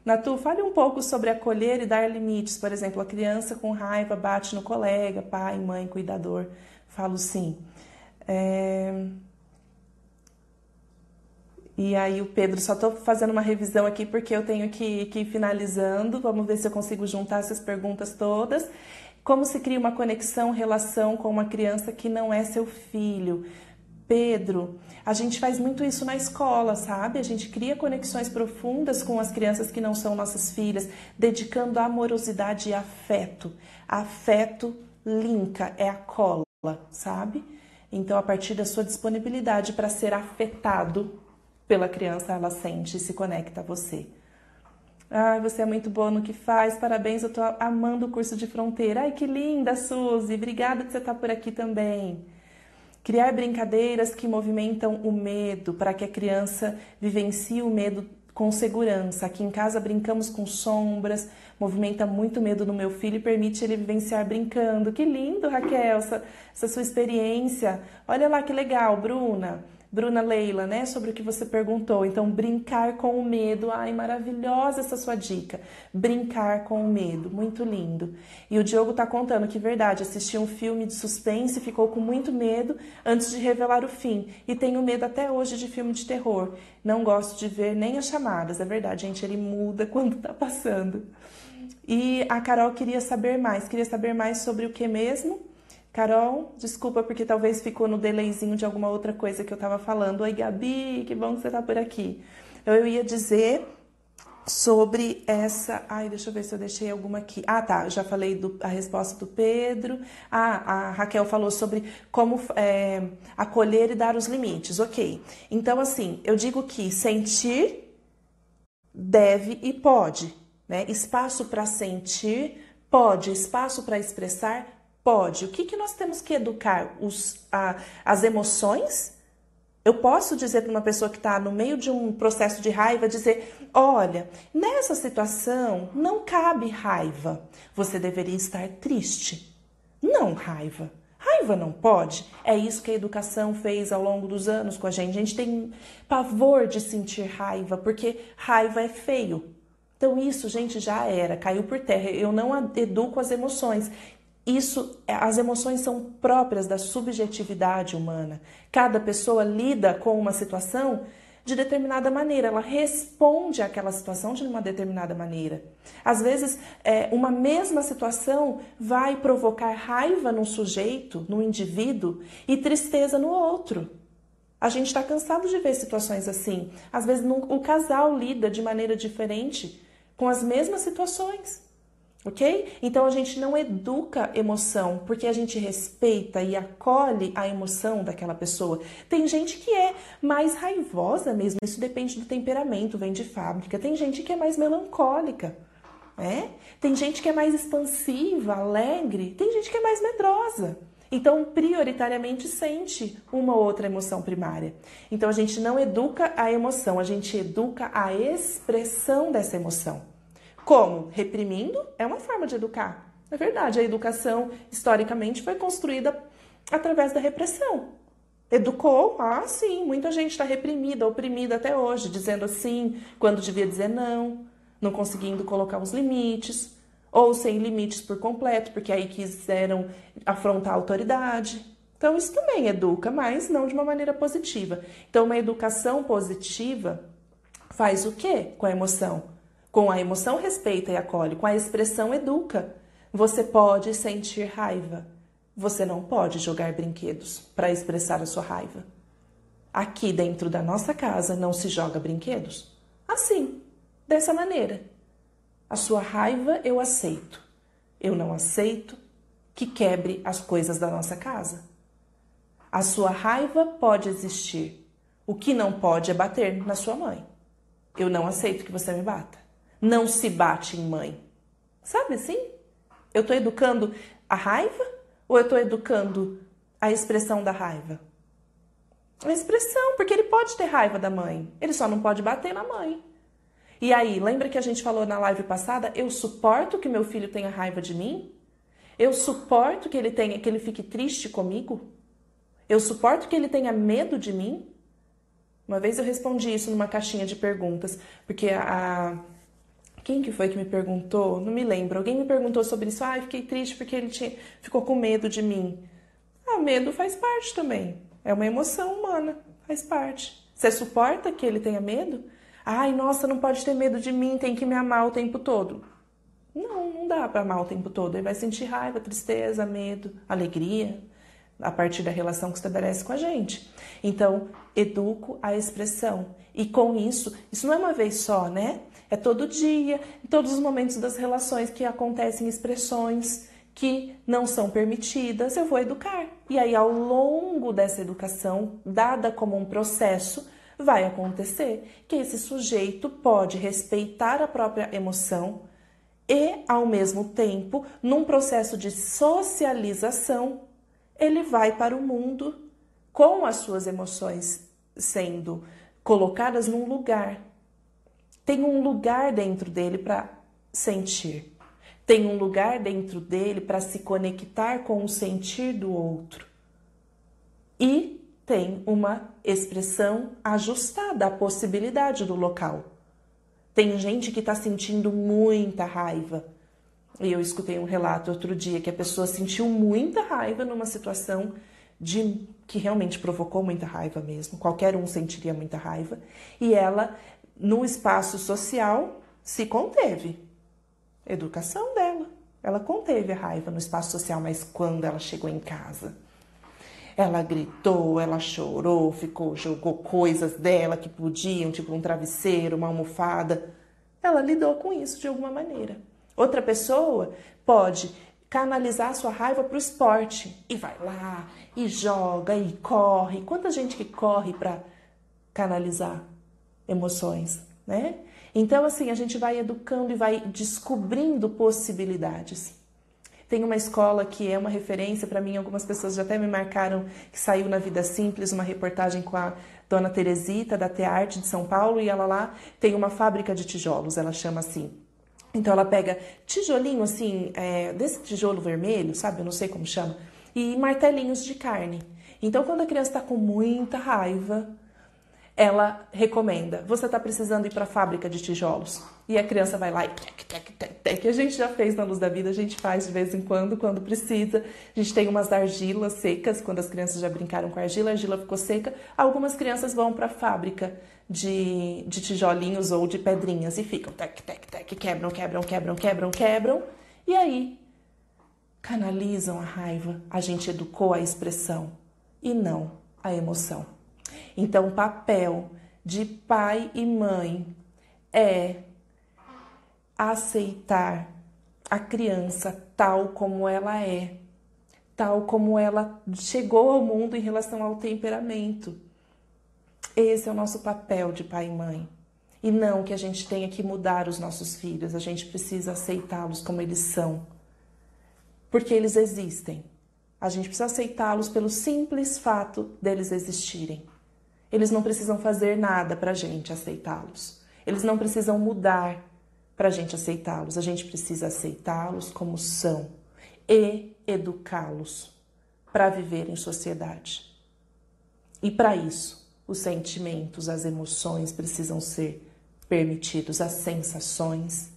Speaker 1: Natu, fale um pouco sobre acolher e dar limites. Por exemplo, a criança com raiva bate no colega, pai, mãe, cuidador. Falo sim. É... E aí o Pedro, só estou fazendo uma revisão aqui porque eu tenho que, que ir finalizando. Vamos ver se eu consigo juntar essas perguntas todas. Como se cria uma conexão, relação com uma criança que não é seu filho? Pedro, a gente faz muito isso na escola, sabe? A gente cria conexões profundas com as crianças que não são nossas filhas, dedicando amorosidade e afeto. Afeto linka, é a cola, sabe? Então, a partir da sua disponibilidade para ser afetado pela criança, ela sente e se conecta a você. Ai, você é muito boa no que faz, parabéns, eu tô amando o curso de fronteira. Ai, que linda, Suzy, obrigada por você estar por aqui também. Criar brincadeiras que movimentam o medo, para que a criança vivencie o medo com segurança. Aqui em casa brincamos com sombras, movimenta muito medo no meu filho e permite ele vivenciar brincando. Que lindo, Raquel, essa, essa sua experiência. Olha lá que legal, Bruna. Bruna Leila, né, sobre o que você perguntou. Então, brincar com o medo. Ai, maravilhosa essa sua dica. Brincar com o medo, muito lindo. E o Diogo tá contando que verdade, assistiu um filme de suspense e ficou com muito medo antes de revelar o fim. E tenho medo até hoje de filme de terror. Não gosto de ver nem as chamadas. É verdade, gente, ele muda *laughs* quando tá passando. E a Carol queria saber mais. Queria saber mais sobre o que mesmo? Carol, desculpa porque talvez ficou no delayzinho de alguma outra coisa que eu estava falando. Oi, Gabi, que bom que você está por aqui. Eu ia dizer sobre essa. Ai, deixa eu ver se eu deixei alguma aqui. Ah, tá. Já falei do, a resposta do Pedro. Ah, a Raquel falou sobre como é, acolher e dar os limites. Ok. Então, assim, eu digo que sentir deve e pode. Né? Espaço para sentir pode, espaço para expressar Pode. O que, que nós temos que educar? Os, a, as emoções? Eu posso dizer para uma pessoa que está no meio de um processo de raiva, dizer, olha, nessa situação não cabe raiva. Você deveria estar triste. Não raiva. Raiva não pode. É isso que a educação fez ao longo dos anos com a gente. A gente tem pavor de sentir raiva, porque raiva é feio. Então, isso, gente, já era, caiu por terra. Eu não educo as emoções Isso, é, as emoções são próprias da subjetividade humana. Cada pessoa lida com uma situação de determinada maneira, ela responde àquela situação de uma determinada maneira. Às vezes, é, uma mesma situação vai provocar raiva num sujeito, num indivíduo, e tristeza no outro. A gente está cansado de ver situações assim. Às vezes, o casal lida de maneira diferente com as mesmas situações ok? Então a gente não educa emoção porque a gente respeita e acolhe a emoção daquela pessoa. Tem gente que é mais raivosa mesmo, isso depende do temperamento, vem de fábrica. Tem gente que é mais melancólica, né? Tem gente que é mais expansiva, alegre, tem gente que é mais medrosa. Então, prioritariamente sente uma ou outra emoção primária. Então, a gente não educa a emoção, a gente educa a expressão dessa emoção. Como? Reprimindo é uma forma de educar. É verdade, a educação historicamente foi construída através da repressão. Educou? Ah, sim, muita gente está reprimida, oprimida até hoje, dizendo sim quando devia dizer não, não conseguindo colocar os limites, ou sem limites por completo, porque aí quiseram afrontar a autoridade. Então, isso também educa, mas não de uma maneira positiva. Então, uma educação positiva faz o quê com a emoção? Com a emoção respeita e acolhe, com a expressão educa. Você pode sentir raiva. Você não pode jogar brinquedos para expressar a sua raiva. Aqui dentro da nossa casa não se joga brinquedos. Assim, dessa maneira. A sua raiva eu aceito. Eu não aceito que quebre as coisas da nossa casa. A sua raiva pode existir. O que não pode é bater na sua mãe. Eu não aceito que você me bata não se bate em mãe. Sabe assim? Eu estou educando a raiva ou eu estou educando a expressão da raiva? A expressão, porque ele pode ter raiva da mãe, ele só não pode bater na mãe. E aí, lembra que a gente falou na live passada? Eu suporto que meu filho tenha raiva de mim? Eu suporto que ele tenha, que ele fique triste comigo? Eu suporto que ele tenha medo de mim? Uma vez eu respondi isso numa caixinha de perguntas, porque a, quem que foi que me perguntou? Não me lembro. Alguém me perguntou sobre isso. Ah, fiquei triste porque ele tinha, ficou com medo de mim. Ah, medo faz parte também. É uma emoção humana, faz parte. Você suporta que ele tenha medo? Ai, nossa, não pode ter medo de mim, tem que me amar o tempo todo. Não, não dá para amar o tempo todo. Ele vai sentir raiva, tristeza, medo, alegria, a partir da relação que estabelece com a gente. Então, educo a expressão. E com isso, isso não é uma vez só, né? É todo dia, em todos os momentos das relações que acontecem expressões que não são permitidas, eu vou educar. E aí, ao longo dessa educação, dada como um processo, vai acontecer que esse sujeito pode respeitar a própria emoção e, ao mesmo tempo, num processo de socialização, ele vai para o mundo com as suas emoções sendo colocadas num lugar tem um lugar dentro dele para sentir. Tem um lugar dentro dele para se conectar com o sentir do outro. E tem uma expressão ajustada à possibilidade do local. Tem gente que está sentindo muita raiva. E eu escutei um relato outro dia que a pessoa sentiu muita raiva numa situação de que realmente provocou muita raiva mesmo. Qualquer um sentiria muita raiva. E ela no espaço social, se conteve. Educação dela. Ela conteve a raiva no espaço social, mas quando ela chegou em casa, ela gritou, ela chorou, ficou, jogou coisas dela que podiam, tipo um travesseiro, uma almofada. Ela lidou com isso de alguma maneira. Outra pessoa pode canalizar sua raiva para o esporte e vai lá e joga e corre. Quanta gente que corre para canalizar? Emoções, né? Então, assim, a gente vai educando e vai descobrindo possibilidades. Tem uma escola que é uma referência para mim, algumas pessoas já até me marcaram que saiu na Vida Simples, uma reportagem com a dona Teresita, da Tearte de São Paulo, e ela lá tem uma fábrica de tijolos, ela chama assim. Então ela pega tijolinho assim, é, desse tijolo vermelho, sabe? Eu não sei como chama, e martelinhos de carne. Então, quando a criança está com muita raiva, ela recomenda: você está precisando ir para a fábrica de tijolos. E a criança vai lá e tec, tec, tec, tec. A gente já fez na luz da vida, a gente faz de vez em quando, quando precisa. A gente tem umas argilas secas, quando as crianças já brincaram com argila, a argila ficou seca. Algumas crianças vão para a fábrica de, de tijolinhos ou de pedrinhas e ficam tec, tec, tec, quebram, quebram, quebram, quebram, quebram. E aí canalizam a raiva. A gente educou a expressão e não a emoção. Então, o papel de pai e mãe é aceitar a criança tal como ela é, tal como ela chegou ao mundo em relação ao temperamento. Esse é o nosso papel de pai e mãe. E não que a gente tenha que mudar os nossos filhos, a gente precisa aceitá-los como eles são. Porque eles existem. A gente precisa aceitá-los pelo simples fato deles existirem. Eles não precisam fazer nada para a gente aceitá-los. Eles não precisam mudar para a gente aceitá-los. A gente precisa aceitá-los como são e educá-los para viver em sociedade. E para isso, os sentimentos, as emoções precisam ser permitidos, as sensações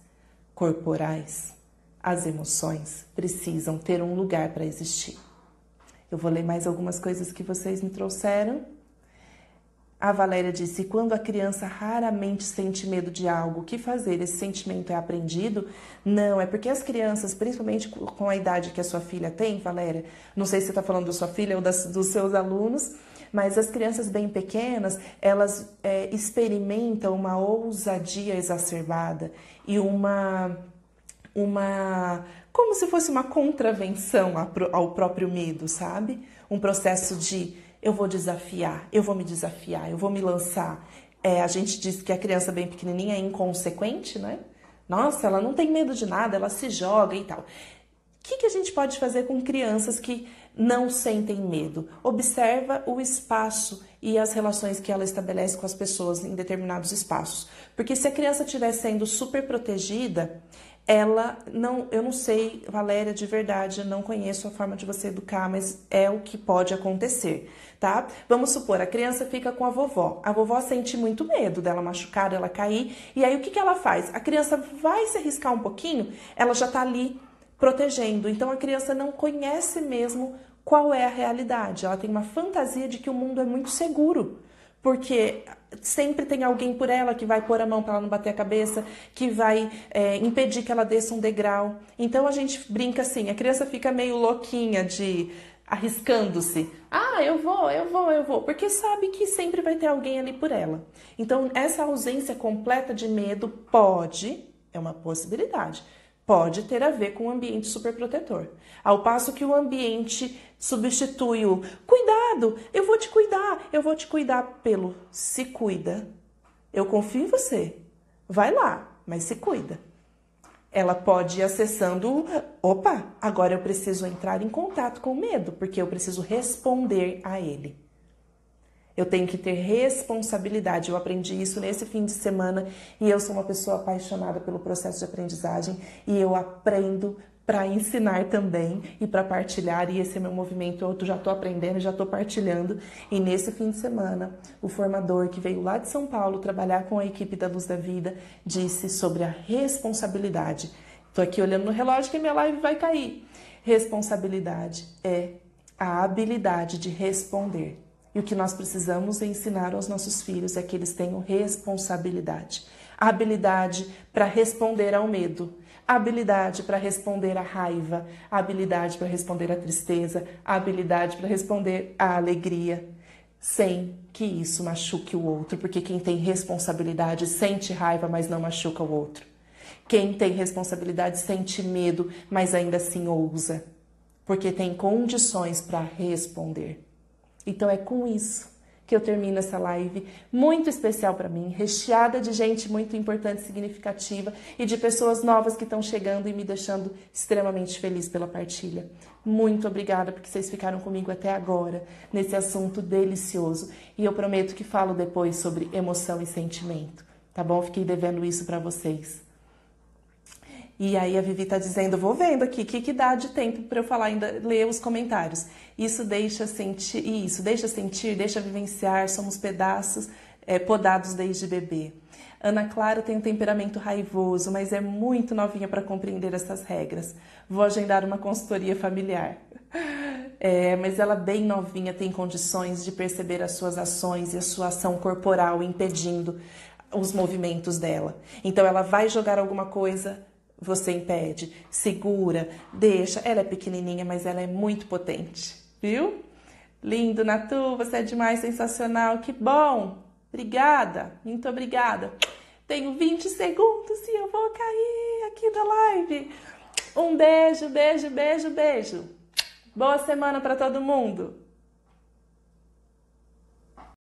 Speaker 1: corporais, as emoções precisam ter um lugar para existir. Eu vou ler mais algumas coisas que vocês me trouxeram. A Valéria disse: quando a criança raramente sente medo de algo, o que fazer? Esse sentimento é aprendido? Não, é porque as crianças, principalmente com a idade que a sua filha tem, Valéria, não sei se você está falando da sua filha ou das, dos seus alunos, mas as crianças bem pequenas, elas é, experimentam uma ousadia exacerbada e uma, uma, como se fosse uma contravenção ao próprio medo, sabe? Um processo de eu vou desafiar, eu vou me desafiar, eu vou me lançar. É, a gente diz que a criança bem pequenininha é inconsequente, né? Nossa, ela não tem medo de nada, ela se joga e tal. O que, que a gente pode fazer com crianças que não sentem medo? Observa o espaço e as relações que ela estabelece com as pessoas em determinados espaços. Porque se a criança estiver sendo super protegida, ela não, eu não sei, Valéria, de verdade, não conheço a forma de você educar, mas é o que pode acontecer tá? Vamos supor, a criança fica com a vovó. A vovó sente muito medo dela machucar, dela cair. E aí o que, que ela faz? A criança vai se arriscar um pouquinho, ela já tá ali protegendo. Então a criança não conhece mesmo qual é a realidade. Ela tem uma fantasia de que o mundo é muito seguro. Porque sempre tem alguém por ela que vai pôr a mão para ela não bater a cabeça, que vai é, impedir que ela desça um degrau. Então a gente brinca assim, a criança fica meio louquinha de arriscando-se. Ah, eu vou, eu vou, eu vou, porque sabe que sempre vai ter alguém ali por ela. Então, essa ausência completa de medo pode, é uma possibilidade, pode ter a ver com o ambiente superprotetor. Ao passo que o ambiente substitui o cuidado, eu vou te cuidar, eu vou te cuidar pelo se cuida. Eu confio em você. Vai lá, mas se cuida ela pode ir acessando, opa, agora eu preciso entrar em contato com o medo, porque eu preciso responder a ele. Eu tenho que ter responsabilidade. Eu aprendi isso nesse fim de semana e eu sou uma pessoa apaixonada pelo processo de aprendizagem e eu aprendo para ensinar também e para partilhar, e esse é meu movimento. Eu já estou aprendendo, já estou partilhando. E nesse fim de semana, o formador que veio lá de São Paulo trabalhar com a equipe da Luz da Vida disse sobre a responsabilidade. Estou aqui olhando no relógio que minha live vai cair. Responsabilidade é a habilidade de responder. E o que nós precisamos ensinar aos nossos filhos é que eles tenham responsabilidade. Habilidade para responder ao medo habilidade para responder à raiva, habilidade para responder à tristeza, habilidade para responder à alegria, sem que isso machuque o outro, porque quem tem responsabilidade sente raiva, mas não machuca o outro. Quem tem responsabilidade sente medo, mas ainda assim ousa, porque tem condições para responder. Então é com isso que eu termino essa live muito especial para mim, recheada de gente muito importante significativa e de pessoas novas que estão chegando e me deixando extremamente feliz pela partilha. Muito obrigada porque vocês ficaram comigo até agora nesse assunto delicioso e eu prometo que falo depois sobre emoção e sentimento, tá bom? Fiquei devendo isso para vocês. E aí a Vivi tá dizendo, vou vendo aqui, que, que dá de tempo para eu falar ainda, ler os comentários. Isso deixa sentir, isso, deixa sentir, deixa vivenciar, somos pedaços é, podados desde bebê. Ana Clara tem um temperamento raivoso, mas é muito novinha para compreender essas regras. Vou agendar uma consultoria familiar. *laughs* É, mas ela, bem novinha, tem condições de perceber as suas ações e a sua ação corporal impedindo os movimentos dela. Então, ela vai jogar alguma coisa, você impede, segura, deixa. Ela é pequenininha, mas ela é muito potente, viu? Lindo, Natu, você é demais, sensacional, que bom! Obrigada, muito obrigada. Tenho 20 segundos e eu vou cair aqui na live. Um beijo, beijo, beijo, beijo. Boa semana para todo mundo.